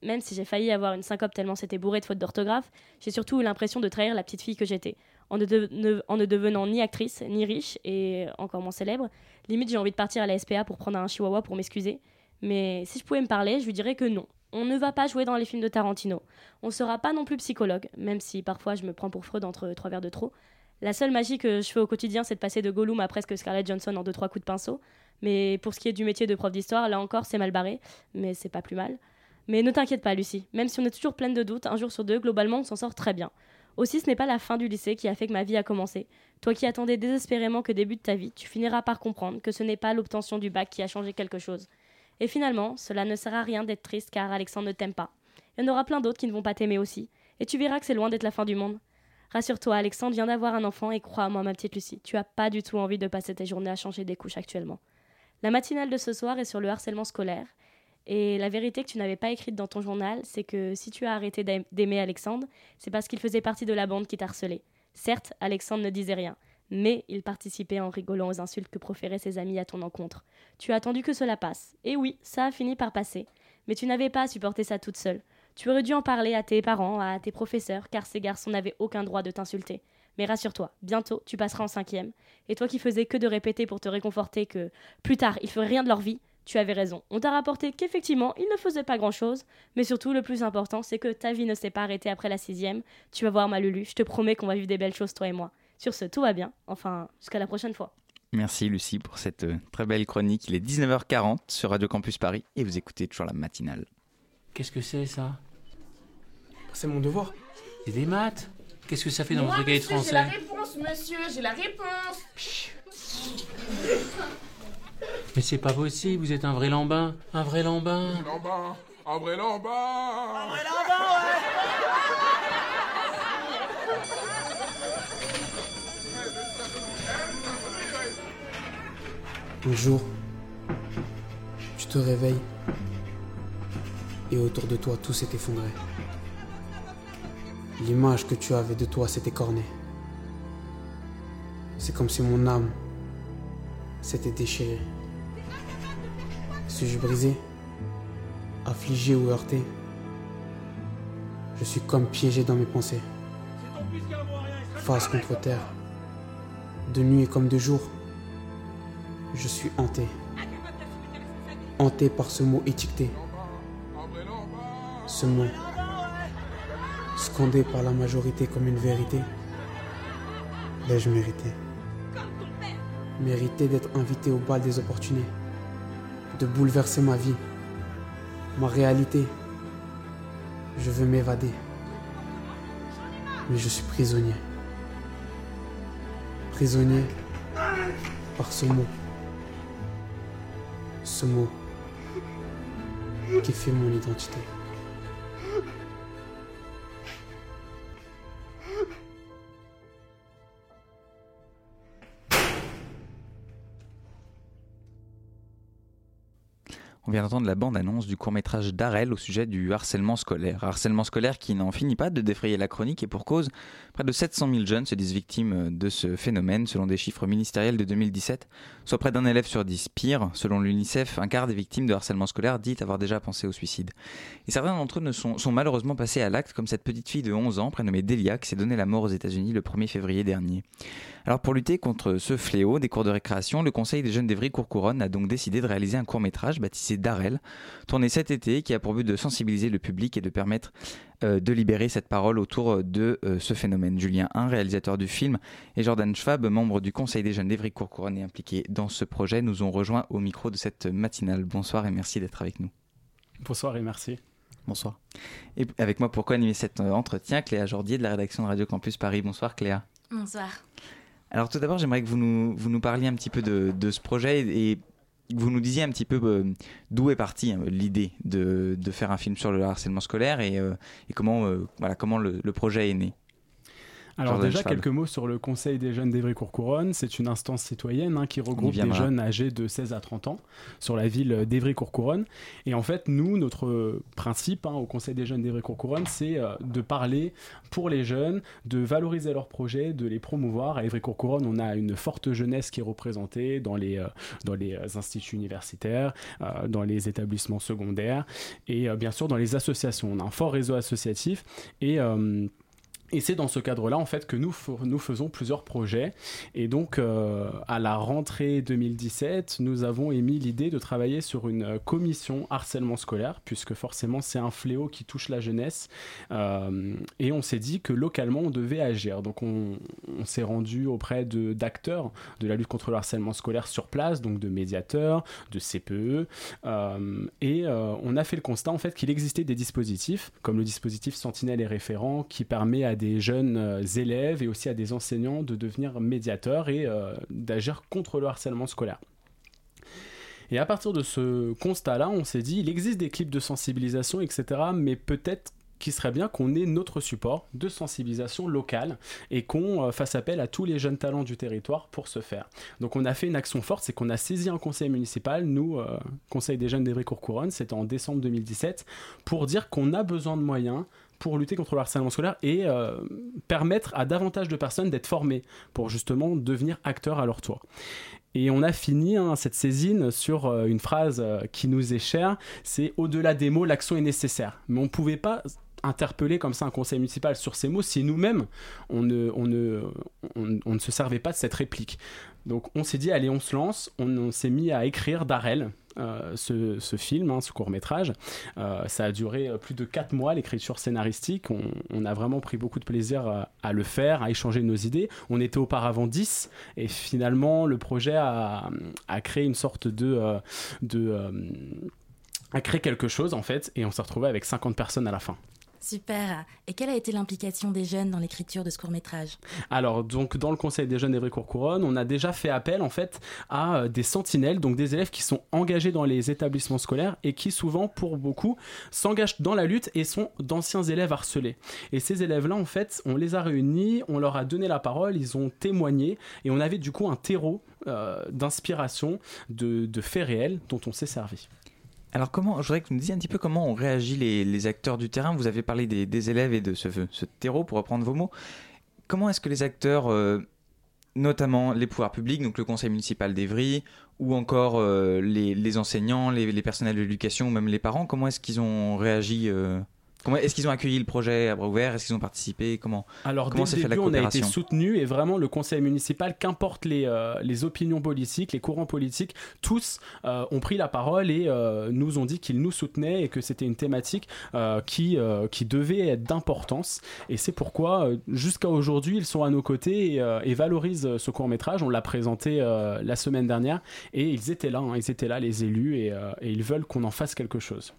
Même si j'ai failli avoir une syncope tellement c'était bourré de fautes d'orthographe, j'ai surtout eu l'impression de trahir la petite fille que j'étais. En, ne devenant ni actrice, ni riche, et encore moins célèbre, limite j'ai envie de partir à la SPA pour prendre un chihuahua pour m'excuser. Mais si je pouvais me parler, je lui dirais que non. On ne va pas jouer dans les films de Tarantino. On ne sera pas non plus psychologue, même si parfois je me prends pour Freud entre trois verres de trop. La seule magie que je fais au quotidien, c'est de passer de Gollum à presque Scarlett Johnson en deux trois coups de pinceau. Mais pour ce qui est du métier de prof d'histoire, là encore, c'est mal barré, mais c'est pas plus mal. Mais ne t'inquiète pas, Lucie. Même si on est toujours pleine de doutes, un jour sur deux, globalement, on s'en sort très bien. Aussi, ce n'est pas la fin du lycée qui a fait que ma vie a commencé. Toi qui attendais désespérément que débute ta vie, tu finiras par comprendre que ce n'est pas l'obtention du bac qui a changé quelque chose. Et finalement, cela ne sert à rien d'être triste car Alexandre ne t'aime pas. Il y en aura plein d'autres qui ne vont pas t'aimer aussi. Et tu verras que c'est loin d'être la fin du monde. Rassure-toi, Alexandre vient d'avoir un enfant et crois-moi, ma petite Lucie, tu as pas du tout envie de passer tes journées à changer des couches actuellement. La matinale de ce soir est sur le harcèlement scolaire. Et la vérité que tu n'avais pas écrite dans ton journal, c'est que si tu as arrêté d'aimer Alexandre, c'est parce qu'il faisait partie de la bande qui t'harcelait. Certes, Alexandre ne disait rien, mais il participait en rigolant aux insultes que proféraient ses amis à ton encontre. Tu as attendu que cela passe. Et oui, ça a fini par passer. Mais tu n'avais pas à supporter ça toute seule. Tu aurais dû en parler à tes parents, à tes professeurs, car ces garçons n'avaient aucun droit de t'insulter. Mais rassure-toi, bientôt tu passeras en cinquième. Et toi qui faisais que de répéter pour te réconforter que plus tard ils feraient rien de leur vie, tu avais raison. On t'a rapporté qu'effectivement ils ne faisaient pas grand-chose, mais surtout le plus important c'est que ta vie ne s'est pas arrêtée après la sixième. Tu vas voir ma Lulu, je te promets qu'on va vivre des belles choses toi et moi. Sur ce, tout va bien. Enfin, jusqu'à la prochaine fois. Merci Lucie pour cette euh, très belle chronique. Il est 19h40 sur Radio Campus Paris et vous écoutez toujours la matinale. Qu'est-ce que c'est ça? C'est mon devoir. C'est des maths Qu'est-ce que ça fait dans votre cahier de français J'ai la réponse, monsieur, j'ai la réponse. Mais c'est pas possible, vous êtes un vrai lambin. Un vrai lambin. Un lambin. Un vrai lambin. Un vrai lambin, ouais. Un jour, tu te réveilles et autour de toi tout s'est effondré. L'image que tu avais de toi s'est écornée. C'est comme si mon âme s'était déchirée. Suis-je brisé, affligé ou heurté? Je suis comme piégé dans mes pensées. Face contre terre, de nuit comme de jour je suis hanté. Hanté par ce mot étiqueté. Ce mot, scandé par la majorité comme une vérité. L'ai-je mérité? Mérité d'être invité au bal des opportunés, de bouleverser ma vie, ma réalité. Je veux m'évader, mais je suis prisonnier. Prisonnier par ce mot ce mot qui fait mon identité. Vient d'entendre la bande-annonce du court-métrage d'Arel au sujet du harcèlement scolaire. Harcèlement scolaire qui n'en finit pas de défrayer la chronique et pour cause, près de 700 000 jeunes se disent victimes de ce phénomène selon des chiffres ministériels de 2017, soit près d'un élève sur dix. Pire, selon l'UNICEF, un quart des victimes de harcèlement scolaire dit avoir déjà pensé au suicide. Et certains d'entre eux ne sont, malheureusement passés à l'acte comme cette petite fille de 11 ans prénommée Delia qui s'est donné la mort aux États-Unis le 1er février dernier. Alors pour lutter contre ce fléau des cours de récréation, le Conseil des jeunes d'Evry Courcouronne a donc décidé de réaliser un court-métrage baptisé Darel, tourné cet été, qui a pour but de sensibiliser le public et de permettre euh, de libérer cette parole autour de euh, ce phénomène. Julien un réalisateur du film, et Jordan Schwab, membre du Conseil des jeunes d'Evry Courcouronne et impliqué dans ce projet, nous ont rejoints au micro de cette matinale. Bonsoir et merci d'être avec nous. Bonsoir et merci. Bonsoir. Et avec moi pour co-animer cet euh, entretien, Cléa Jordier de la rédaction de Radio Campus Paris. Bonsoir Cléa. Bonsoir. Alors tout d'abord, j'aimerais que vous nous, vous nous parliez un petit peu de, de ce projet et vous nous disiez un petit peu euh, d'où est partie hein, l'idée de, faire un film sur le harcèlement scolaire et, euh, comment, euh, voilà, comment le, projet est né. Alors déjà, quelques mots sur le Conseil des jeunes d'Evry-Courcouronne. C'est une instance citoyenne hein, qui regroupe des jeunes âgés de 16 à 30 ans sur la ville d'Evry-Courcouronne. Et en fait, nous, notre principe hein, au Conseil des jeunes d'Evry-Courcouronne, c'est euh, de parler pour les jeunes, de valoriser leurs projets, de les promouvoir. À Evry-Courcouronne, on a une forte jeunesse qui est représentée dans les, euh, dans les euh, instituts universitaires, dans les établissements secondaires et bien sûr dans les associations. On a un fort réseau associatif et et c'est dans ce cadre-là, en fait, que nous, nous faisons plusieurs projets. Et donc, euh, à la rentrée 2017, nous avons émis l'idée de travailler sur une commission harcèlement scolaire, puisque forcément, c'est un fléau qui touche la jeunesse. Euh, et on s'est dit que localement, on devait agir. Donc, on, s'est rendu auprès d'acteurs de, la lutte contre le harcèlement scolaire sur place, donc de médiateurs, de CPE. Euh, et on a fait le constat, en fait, qu'il existait des dispositifs, comme le dispositif Sentinelle et référent, qui permet à des jeunes euh, élèves et aussi à des enseignants de devenir médiateurs et euh, d'agir contre le harcèlement scolaire. Et à partir de ce constat-là, on s'est dit, il existe des clips de sensibilisation, etc., mais peut-être qu'il serait bien qu'on ait notre support de sensibilisation locale et qu'on euh, fasse appel à tous les jeunes talents du territoire pour ce faire. Donc on a fait une action forte, c'est qu'on a saisi un conseil municipal, nous, Conseil des jeunes d'Evry-Courcouronne, c'était en décembre 2017, pour dire qu'on a besoin de moyens pour lutter contre le harcèlement scolaire et euh, permettre à davantage de personnes d'être formées pour justement devenir acteurs à leur tour. Et on a fini hein, cette saisine sur euh, une phrase euh, qui nous est chère, c'est au-delà des mots, l'action est nécessaire. Mais on ne pouvait pas interpeller comme ça un conseil municipal sur ces mots si nous-mêmes, on ne, se servait pas de cette réplique. Donc on s'est dit, allez, on se lance, on s'est mis à écrire Darel, euh, ce, film, hein, ce court métrage. Euh, ça a duré euh, plus de 4 mois, l'écriture scénaristique. On, a vraiment pris beaucoup de plaisir à, le faire, à échanger nos idées. On était auparavant 10 et finalement le projet a, créé une sorte de... de a créé quelque chose en fait et on s'est retrouvé avec 50 personnes à la fin. Super. Et quelle a été l'implication des jeunes dans l'écriture de ce court métrage Alors, donc, dans le Conseil des jeunes d'Evry-Courcouronne, on a déjà fait appel, en fait, à euh, des sentinelles, donc des élèves qui sont engagés dans les établissements scolaires et qui, souvent, pour beaucoup, s'engagent dans la lutte et sont d'anciens élèves harcelés. Et ces élèves-là, en fait, on les a réunis, on leur a donné la parole, ils ont témoigné et on avait du coup un terreau euh, d'inspiration, de faits réels dont on s'est servi. Alors comment, je voudrais que vous nous disiez un petit peu comment ont réagi les, acteurs du terrain. Vous avez parlé des, élèves et de ce, terreau, pour reprendre vos mots. Comment est-ce que les acteurs, euh, notamment les pouvoirs publics, donc le conseil municipal d'Evry, ou encore euh, les, enseignants, les, personnels de l'éducation, ou même les parents, comment est-ce qu'ils ont réagi euh, est-ce qu'ils ont accueilli le projet à bras ouverts? Est-ce qu'ils ont participé? Comment Alors comment dès le début, on a été soutenu et vraiment le conseil municipal, qu'importe les, euh, les opinions politiques, les courants politiques, tous euh, ont pris la parole et euh, nous ont dit qu'ils nous soutenaient et que c'était une thématique qui, qui devait être d'importance. Et c'est pourquoi jusqu'à aujourd'hui, ils sont à nos côtés et, valorisent ce court métrage. On l'a présenté la semaine dernière et ils étaient là, hein. ils étaient là, les élus, et, et ils veulent qu'on en fasse quelque chose.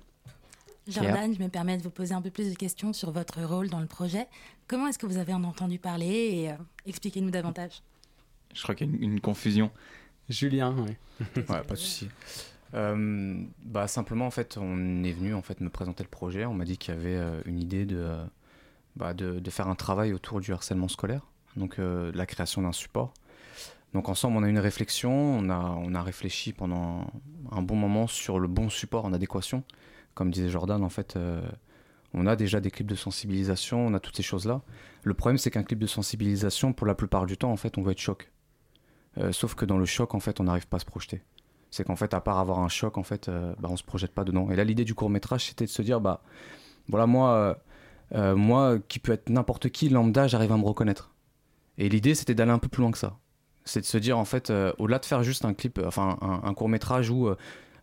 Jordan, je me permets de vous poser un peu plus de questions sur votre rôle dans le projet. Comment est-ce que vous avez en entendu parler et euh, expliquez-nous davantage. Je crois qu'il y a une, confusion. Julien, oui. ouais, pas de souci. Euh, bah simplement en fait, on est venu en fait me présenter le projet. On m'a dit qu'il y avait euh, une idée de, bah, de, de, faire un travail autour du harcèlement scolaire, donc la création d'un support. Donc ensemble, on a eu une réflexion, on a, on a réfléchi pendant un bon moment sur le bon support en adéquation comme disait Jordan, en fait, euh, on a déjà des clips de sensibilisation, on a toutes ces choses-là. Le problème, c'est qu'un clip de sensibilisation, pour la plupart du temps, en fait, on veut être choc. Euh, sauf que dans le choc, en fait, on n'arrive pas à se projeter. C'est qu'en fait, à part avoir un choc, en fait, euh, bah, on se projette pas dedans. Et là, l'idée du court métrage, c'était de se dire, bah, voilà, moi, moi, qui peut être n'importe qui, lambda, j'arrive à me reconnaître. Et l'idée, c'était d'aller un peu plus loin que ça. C'est de se dire, en fait, au-delà de faire juste un clip, enfin, un court métrage où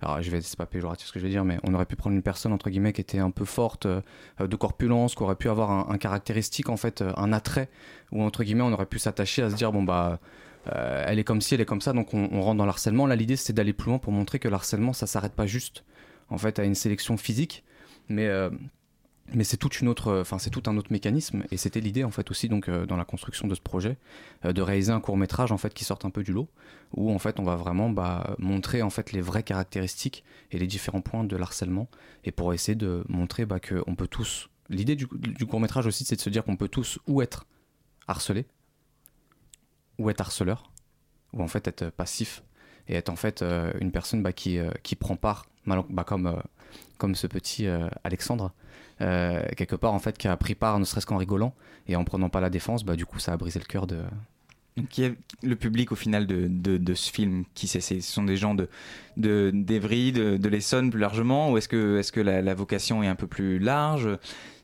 alors je vais c'est pas péjoratif ce que je vais dire mais on aurait pu prendre une personne entre guillemets qui était un peu forte euh, de corpulence qui aurait pu avoir un, caractéristique en fait euh, un attrait ou entre guillemets on aurait pu s'attacher à se dire bon bah euh, elle est comme ci elle est comme ça donc on, on rentre dans l'harcèlement. Là l'idée c'était d'aller plus loin pour montrer que l'harcèlement ça s'arrête pas juste en fait à une sélection physique mais mais c'est toute une autre, enfin c'est tout un autre mécanisme. Et c'était l'idée en fait aussi donc euh, dans la construction de ce projet euh, de réaliser un court métrage en fait qui sorte un peu du lot où en fait on va vraiment bah, montrer en fait les vraies caractéristiques et les différents points de l'harcèlement et pour essayer de montrer bah, que on peut tous l'idée du, court métrage aussi c'est de se dire qu'on peut tous ou être harceler, ou être harceleur, ou en fait être passif, et être en fait une personne bah, qui, qui prend part, bah, comme, comme ce petit Alexandre, quelque part en fait qui a pris part ne serait-ce qu'en rigolant, et en prenant pas la défense, bah, du coup ça a brisé le cœur de, qui est le public au final de, de, ce film Qui c'est Ce sont des gens de d'Evry, de, de, l'Essonne plus largement Ou est-ce que, est -ce que la, vocation est un peu plus large?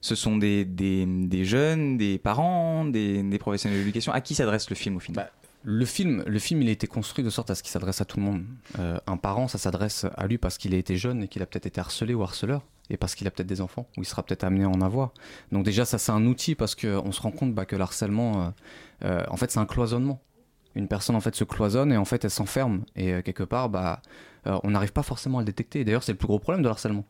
Ce sont des, des, des jeunes, des parents, des, des professionnels de l'éducation. À qui s'adresse le film au final? Bah, le film, le film, il a été construit de sorte à ce qu'il s'adresse à tout le monde. Euh, un parent, ça s'adresse à lui parce qu'il a été jeune et qu'il a peut-être été harcelé ou harceleur et parce qu'il a peut-être des enfants, ou il sera peut-être amené à en avoir. Donc déjà, ça c'est un outil parce qu'on se rend compte bah, que le harcèlement, euh, euh, en fait, c'est un cloisonnement. Une personne en fait se cloisonne et en fait elle s'enferme et quelque part, bah, on n'arrive pas forcément à le détecter. D'ailleurs, c'est le plus gros problème de harcèlement.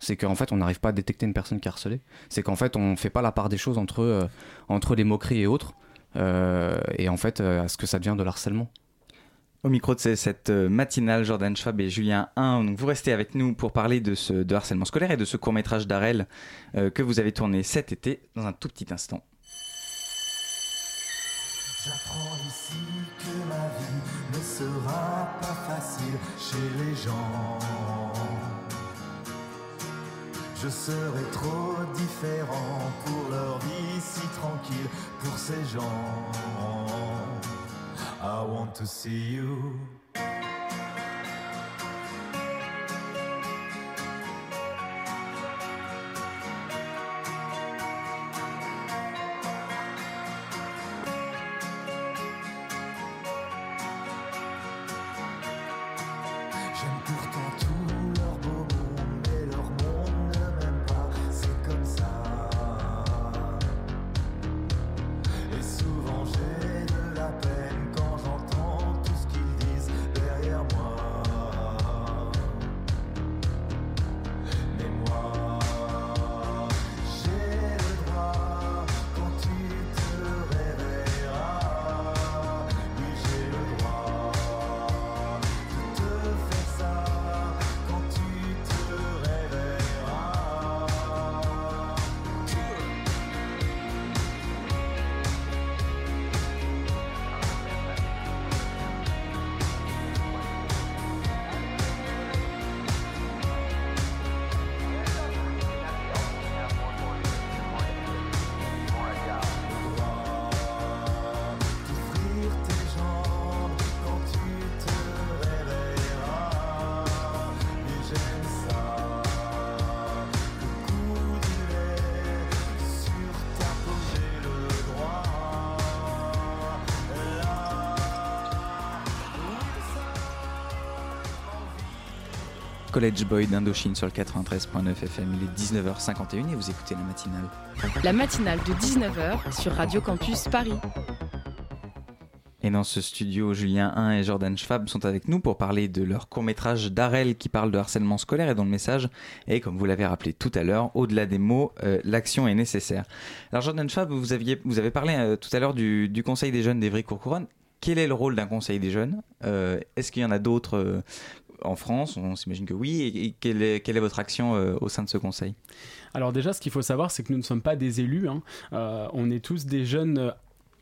C'est qu'en fait, on n'arrive pas à détecter une personne qui est harcelée. C'est qu'en fait, on ne fait pas la part des choses entre, entre les moqueries et autres. Et en fait, à ce que ça devient de harcèlement. Au micro de cette euh, matinale, Jordan Schwab et Julien 1, donc vous restez avec nous pour parler de ce de harcèlement scolaire et de ce court métrage d'Arel euh, que vous avez tourné cet été dans un tout petit instant. J'apprends ici que ma vie ne sera pas facile chez les gens. Je serai trop différent pour leur vie si tranquille pour ces gens. I want to see you. College Boy d'Indochine sur le 93.9 FM. Il est 19h51 et vous écoutez la matinale. La matinale de 19h sur Radio Campus Paris. Et dans ce studio, Julien 1 et Jordan Schwab sont avec nous pour parler de leur court-métrage d'Arel qui parle de harcèlement scolaire et dont le message est, comme vous l'avez rappelé tout à l'heure, au-delà des mots, euh, l'action est nécessaire. Alors Jordan Schwab, vous, aviez, vous avez parlé euh, tout à l'heure du, Conseil des jeunes d'Evry-Courcouronne. Quel est le rôle d'un conseil des jeunes? Euh, Est-ce qu'il y en a d'autres en France On s'imagine que oui. Et, quelle, est, votre action euh, au sein de ce conseil? Alors déjà, ce qu'il faut savoir, c'est que nous ne sommes pas des élus. Hein. Euh, on est tous des jeunes euh,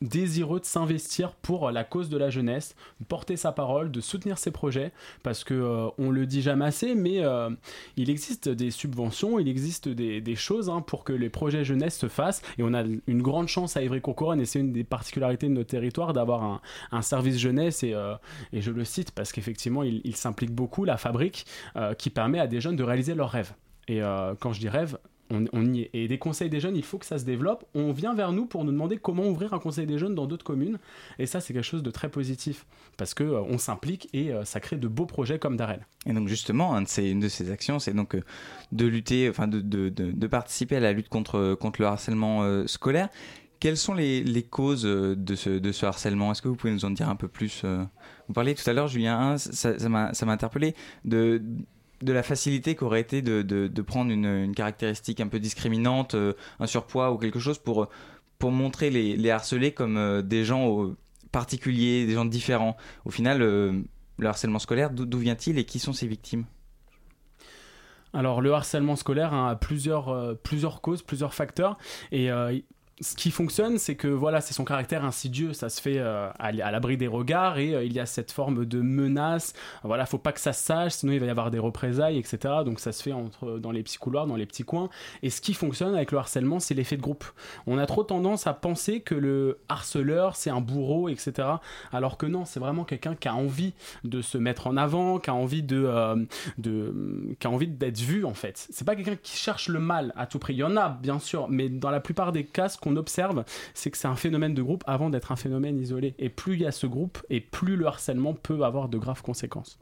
désireux de s'investir pour la cause de la jeunesse, de porter sa parole, de soutenir ses projets, parce que euh, on le dit jamais assez, mais euh, il existe des subventions, il existe des, choses hein, pour que les projets jeunesse se fassent, et on a une grande chance à Ivry-Courcouronne, et c'est une des particularités de notre territoire d'avoir un, service jeunesse, et, euh, et, je le cite parce qu'effectivement il, il s'implique beaucoup, la fabrique, qui permet à des jeunes de réaliser leurs rêves. Et quand je dis rêve, on, y. Et des conseils des jeunes, il faut que ça se développe. On vient vers nous pour nous demander comment ouvrir un conseil des jeunes dans d'autres communes. Et ça, c'est quelque chose de très positif parce que euh, on s'implique et euh, ça crée de beaux projets comme Darel. Et donc justement, de ces, une de ces actions, c'est donc euh, de lutter, enfin de, participer à la lutte contre, le harcèlement scolaire. Quelles sont les, causes de ce, harcèlement? Est-ce que vous pouvez nous en dire un peu plus Vous parliez tout à l'heure, Julien, ça m'a interpellé, de de la facilité qu'aurait été de, de, prendre une, caractéristique un peu discriminante, euh, un surpoids ou quelque chose pour, pour montrer les, harcelés comme euh, des gens particuliers, des gens différents. Au final, euh, le harcèlement scolaire, d'où vient-il et qui sont ses victimes? Alors le harcèlement scolaire a plusieurs, plusieurs causes, plusieurs facteurs et ce qui fonctionne, c'est que voilà, c'est son caractère insidieux, ça se fait euh, à, l'abri des regards et euh, il y a cette forme de menace. Voilà, faut pas que ça sache, sinon il va y avoir des représailles, etc. Donc ça se fait entre dans les petits couloirs, dans les petits coins. Et ce qui fonctionne avec le harcèlement, c'est l'effet de groupe. On a trop tendance à penser que le harceleur c'est un bourreau, etc. Alors que non, c'est vraiment quelqu'un qui a envie de se mettre en avant, qui a envie de, euh, de qui a envie d'être vu en fait. C'est pas quelqu'un qui cherche le mal à tout prix. Il y en a bien sûr, mais dans la plupart des cas, ce qu'on observe, c'est que c'est un phénomène de groupe avant d'être un phénomène isolé. Et plus il y a ce groupe, et plus le harcèlement peut avoir de graves conséquences.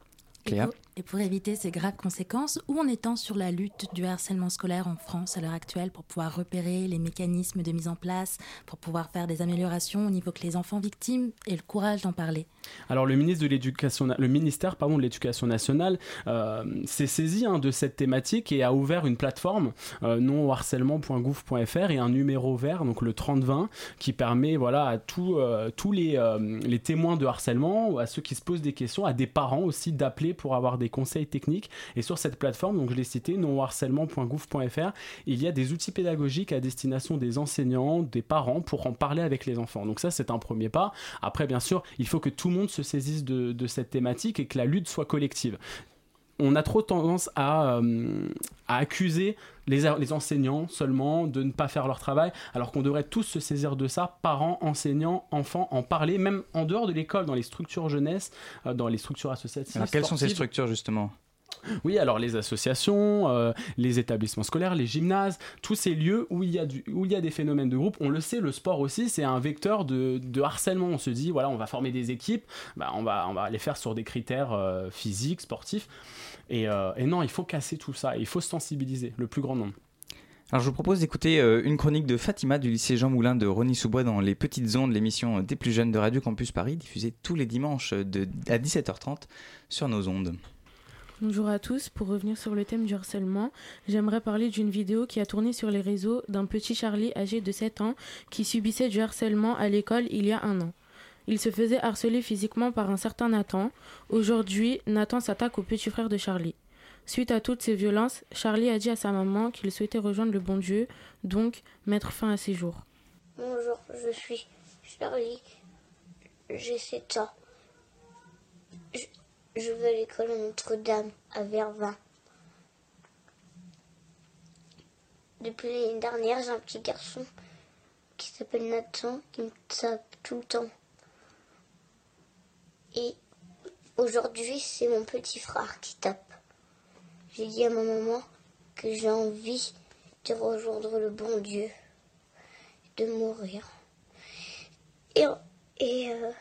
Pour éviter ces graves conséquences, où en étant sur la lutte du harcèlement scolaire en France à l'heure actuelle pour pouvoir repérer les mécanismes de mise en place, pour pouvoir faire des améliorations au niveau que les enfants victimes aient le courage d'en parler? Alors le, ministre de l'éducation, le ministère pardon, de l'Éducation nationale euh, s'est saisi hein, de cette thématique et a ouvert une plateforme euh, non harcèlement.gouv.fr et un numéro vert, donc le 3020, qui permet voilà, à euh, tous les, euh, les témoins de harcèlement ou à ceux qui se posent des questions, à des parents aussi d'appeler pour avoir des conseils techniques. Et sur cette plateforme, donc je l'ai cité, nonharcèlement.gouv.fr, il y a des outils pédagogiques à destination des enseignants, des parents pour en parler avec les enfants. Donc ça, c'est un premier pas. Après, bien sûr, il faut que tout le monde se saisisse de, cette thématique et que la lutte soit collective on a trop tendance à, euh, à accuser les, les, enseignants seulement de ne pas faire leur travail, alors qu'on devrait tous se saisir de ça, parents, enseignants, enfants, en parler, même en dehors de l'école, dans les structures jeunesse, euh, dans les structures associatives. Alors, quelles sont ces structures justement? Oui, alors les associations, euh, les établissements scolaires, les gymnases, tous ces lieux où il, y a du, où il y a des phénomènes de groupe. On le sait, le sport aussi, c'est un vecteur de, de, harcèlement. On se dit, voilà, on va former des équipes, bah, on, va, on va les faire sur des critères euh, physiques, sportifs. Et, euh, et, non, il faut casser tout ça, il faut sensibiliser le plus grand nombre. Alors je vous propose d'écouter euh, une chronique de Fatima du lycée Jean Moulin de Rony-sous-Bois dans les petites ondes, l'émission des plus jeunes de Radio Campus Paris, diffusée tous les dimanches de, à 17h30 sur nos ondes. Bonjour à tous, pour revenir sur le thème du harcèlement, j'aimerais parler d'une vidéo qui a tourné sur les réseaux d'un petit Charlie âgé de 7 ans qui subissait du harcèlement à l'école il y a un an. Il se faisait harceler physiquement par un certain Nathan. Aujourd'hui, Nathan s'attaque au petit frère de Charlie. Suite à toutes ces violences, Charlie a dit à sa maman qu'il souhaitait rejoindre le bon Dieu, donc mettre fin à ses jours. Bonjour, je suis Charlie. J'ai 7 ans. Je, vais à l'école Notre-Dame à Vervins. Depuis l'année dernière, j'ai un petit garçon qui s'appelle Nathan qui me tape tout le temps. Et aujourd'hui, c'est mon petit frère qui tape. J'ai dit à ma maman que j'ai envie de rejoindre le bon Dieu, de mourir. Et, et euh,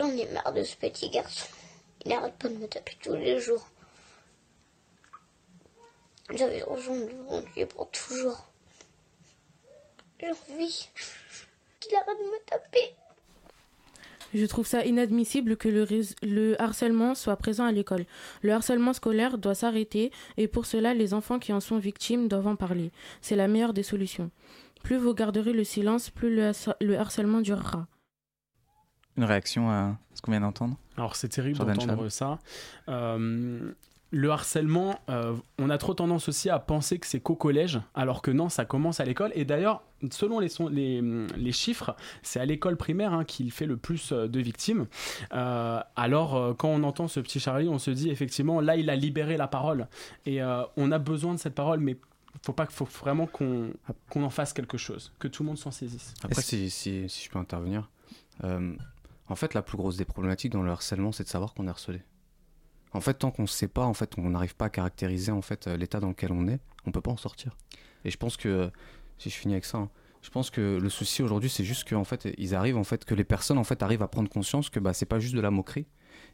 j'en ai marre de ce petit garçon. Il n'arrête pas de me taper tous les jours. J'avais rejoindre le bon Dieu pour toujours. J'ai envie qu'il arrête de me taper. Je trouve ça inadmissible que le, le harcèlement soit présent à l'école. Le harcèlement scolaire doit s'arrêter et pour cela, les enfants qui en sont victimes doivent en parler. C'est la meilleure des solutions. Plus vous garderez le silence, plus le, le harcèlement durera. Une réaction à ce qu'on vient d'entendre? Alors c'est terrible d'entendre ça. Euh, le harcèlement, euh, on a trop tendance aussi à penser que c'est qu'au collège, alors que non, ça commence à l'école. Et d'ailleurs, selon les, les, les chiffres, c'est à l'école primaire hein, qu'il fait le plus de victimes. Euh, alors, euh, quand on entend ce petit Charlie, on se dit effectivement, là, il a libéré la parole. Et euh, on a besoin de cette parole, mais faut pas faut vraiment qu'on en fasse quelque chose, que tout le monde s'en saisisse. Après, si, si, si, je peux intervenir, en fait, la plus grosse des problématiques dans le harcèlement, c'est de savoir qu'on est harcelé. En fait, tant qu'on ne sait pas, en fait, on n'arrive pas à caractériser en fait l'état dans lequel on est, on peut pas en sortir. Et je pense que si je finis avec ça, hein, je pense que le souci aujourd'hui, c'est juste qu'en fait, ils arrivent en fait que les personnes en fait arrivent à prendre conscience que bah c'est pas juste de la moquerie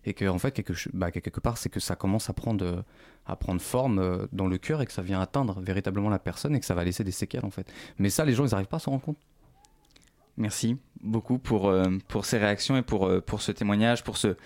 et que en fait quelque, bah, quelque part c'est que ça commence à prendre à prendre forme dans le cœur et que ça vient atteindre véritablement la personne et que ça va laisser des séquelles en fait. Mais ça, les gens ils n'arrivent pas à s'en rendre compte. Merci beaucoup pour, euh, pour ces réactions et pour, euh, pour ce témoignage, pour ce,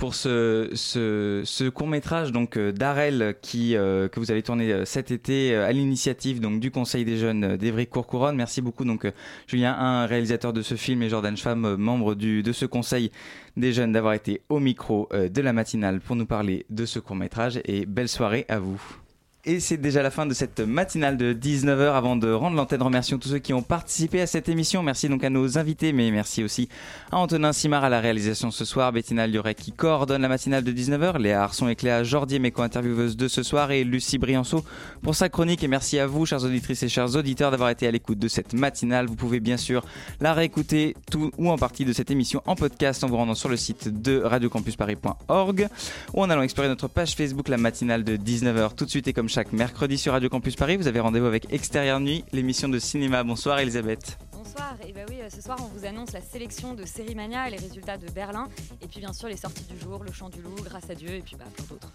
pour ce, ce, court métrage donc euh, d'Arel qui euh, que vous avez tourné euh, cet été à l'initiative donc du Conseil des jeunes d'Evry Courcouronne. Merci beaucoup donc Julien un réalisateur de ce film et Jordan Schwam membre du de ce Conseil des jeunes d'avoir été au micro de la matinale pour nous parler de ce court métrage et belle soirée à vous. Et c'est déjà la fin de cette matinale de 19h. Avant de rendre l'antenne, remercions tous ceux qui ont participé à cette émission. Merci donc à nos invités, mais merci aussi à Antonin Simard à la réalisation ce soir, Bettina Liorec qui coordonne la matinale de 19h, Léa Arson et Cléa Jordier, mes co-intervieweuses de ce soir, et Lucie Brianceau pour sa chronique. Et merci à vous, chers auditrices et chers auditeurs, d'avoir été à l'écoute de cette matinale. Vous pouvez bien sûr la réécouter tout ou en partie de cette émission en podcast en vous rendant sur le site de radiocampusparis.org ou en allant explorer notre page Facebook, la matinale de 19h. Tout de suite et comme chaque mercredi sur Radio Campus Paris. Vous avez rendez-vous avec Extérieur Nuit, l'émission de cinéma. Bonsoir Elisabeth. Bonsoir, et bah oui, euh, ce soir on vous annonce la sélection de Série Mania et les résultats de Berlin, et puis bien sûr les sorties du jour, Le Chant du Loup, Grâce à Dieu, et puis bah, plein d'autres.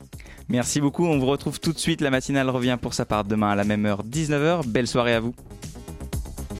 Merci beaucoup, on vous retrouve tout de suite, la matinale revient pour sa part demain à la même heure, 19h. Belle soirée à vous.